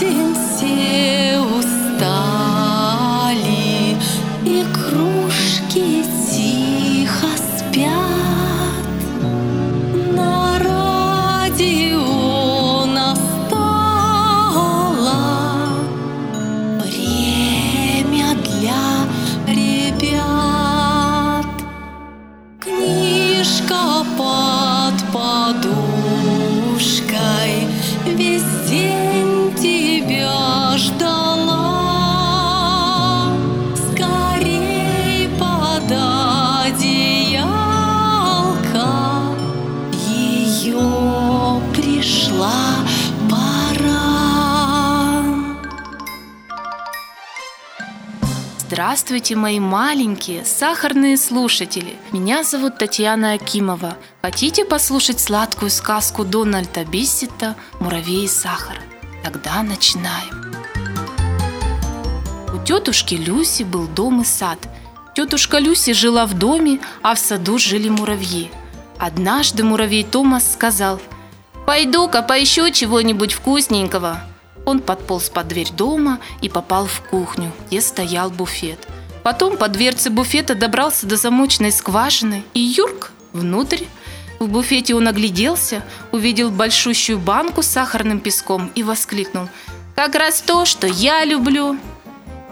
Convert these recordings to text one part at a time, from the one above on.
день все Здравствуйте, мои маленькие сахарные слушатели! Меня зовут Татьяна Акимова. Хотите послушать сладкую сказку Дональда Биссета «Муравей и сахар»? Тогда начинаем. У тетушки Люси был дом и сад. Тетушка Люси жила в доме, а в саду жили муравьи. Однажды муравей Томас сказал «Пойду-ка поищу чего-нибудь вкусненького». Он подполз под дверь дома и попал в кухню, где стоял буфет. Потом по дверце буфета добрался до замочной скважины и юрк внутрь. В буфете он огляделся, увидел большущую банку с сахарным песком и воскликнул «Как раз то, что я люблю!»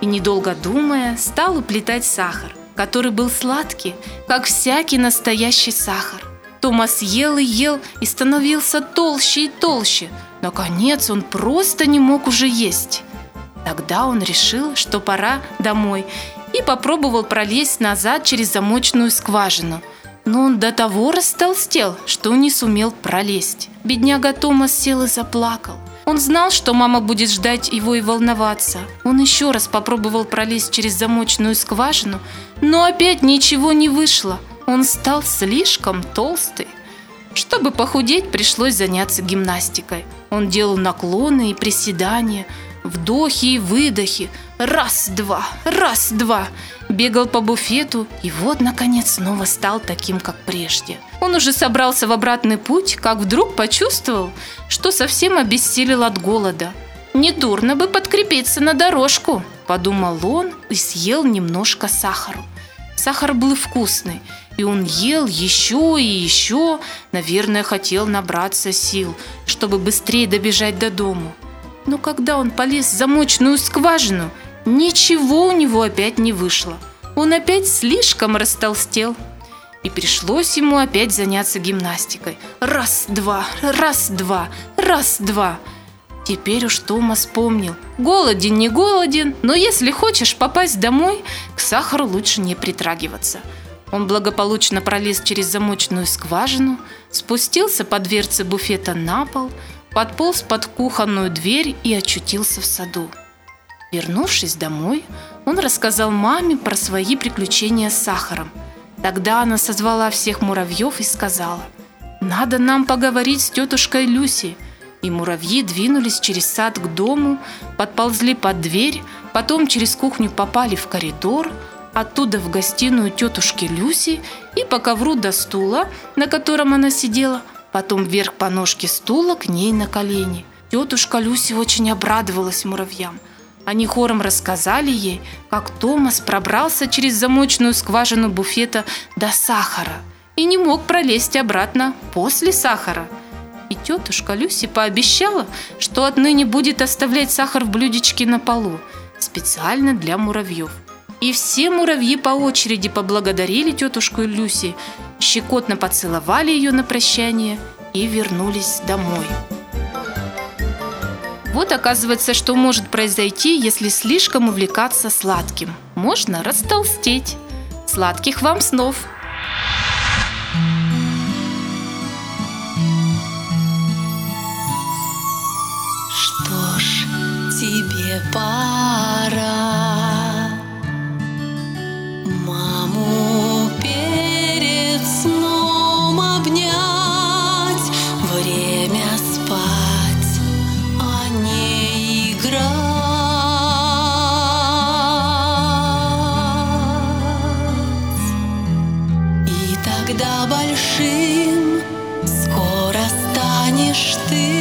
И, недолго думая, стал уплетать сахар, который был сладкий, как всякий настоящий сахар. Томас ел и ел и становился толще и толще. Наконец он просто не мог уже есть. Тогда он решил, что пора домой, и попробовал пролезть назад через замочную скважину. Но он до того растолстел, что не сумел пролезть. Бедняга Томас сел и заплакал. Он знал, что мама будет ждать его и волноваться. Он еще раз попробовал пролезть через замочную скважину, но опять ничего не вышло. Он стал слишком толстый. Чтобы похудеть, пришлось заняться гимнастикой. Он делал наклоны и приседания, вдохи и выдохи. Раз-два, раз-два. Бегал по буфету и вот, наконец, снова стал таким, как прежде. Он уже собрался в обратный путь, как вдруг почувствовал, что совсем обессилел от голода. «Недурно бы подкрепиться на дорожку», – подумал он и съел немножко сахару. Сахар был вкусный, и он ел еще и еще, наверное, хотел набраться сил, чтобы быстрее добежать до дому. Но когда он полез в замочную скважину, ничего у него опять не вышло. Он опять слишком растолстел. И пришлось ему опять заняться гимнастикой. Раз-два, раз-два, раз-два. Теперь уж Томас помнил. Голоден, не голоден, но если хочешь попасть домой, к сахару лучше не притрагиваться. Он благополучно пролез через замочную скважину, спустился по дверце буфета на пол, подполз под кухонную дверь и очутился в саду. Вернувшись домой, он рассказал маме про свои приключения с сахаром. Тогда она созвала всех муравьев и сказала, «Надо нам поговорить с тетушкой Люси». И муравьи двинулись через сад к дому, подползли под дверь, потом через кухню попали в коридор, оттуда в гостиную тетушки Люси и по ковру до стула, на котором она сидела, потом вверх по ножке стула к ней на колени. Тетушка Люси очень обрадовалась муравьям. Они хором рассказали ей, как Томас пробрался через замочную скважину буфета до сахара и не мог пролезть обратно после сахара. Тетушка Люси пообещала, что отныне будет оставлять сахар в блюдечке на полу, специально для муравьев. И все муравьи по очереди поблагодарили тетушку Люси, щекотно поцеловали ее на прощание и вернулись домой. Вот оказывается, что может произойти, если слишком увлекаться сладким. Можно растолстеть. Сладких вам снов! Пора Маму перед сном обнять Время спать, а не играть. И тогда большим скоро станешь ты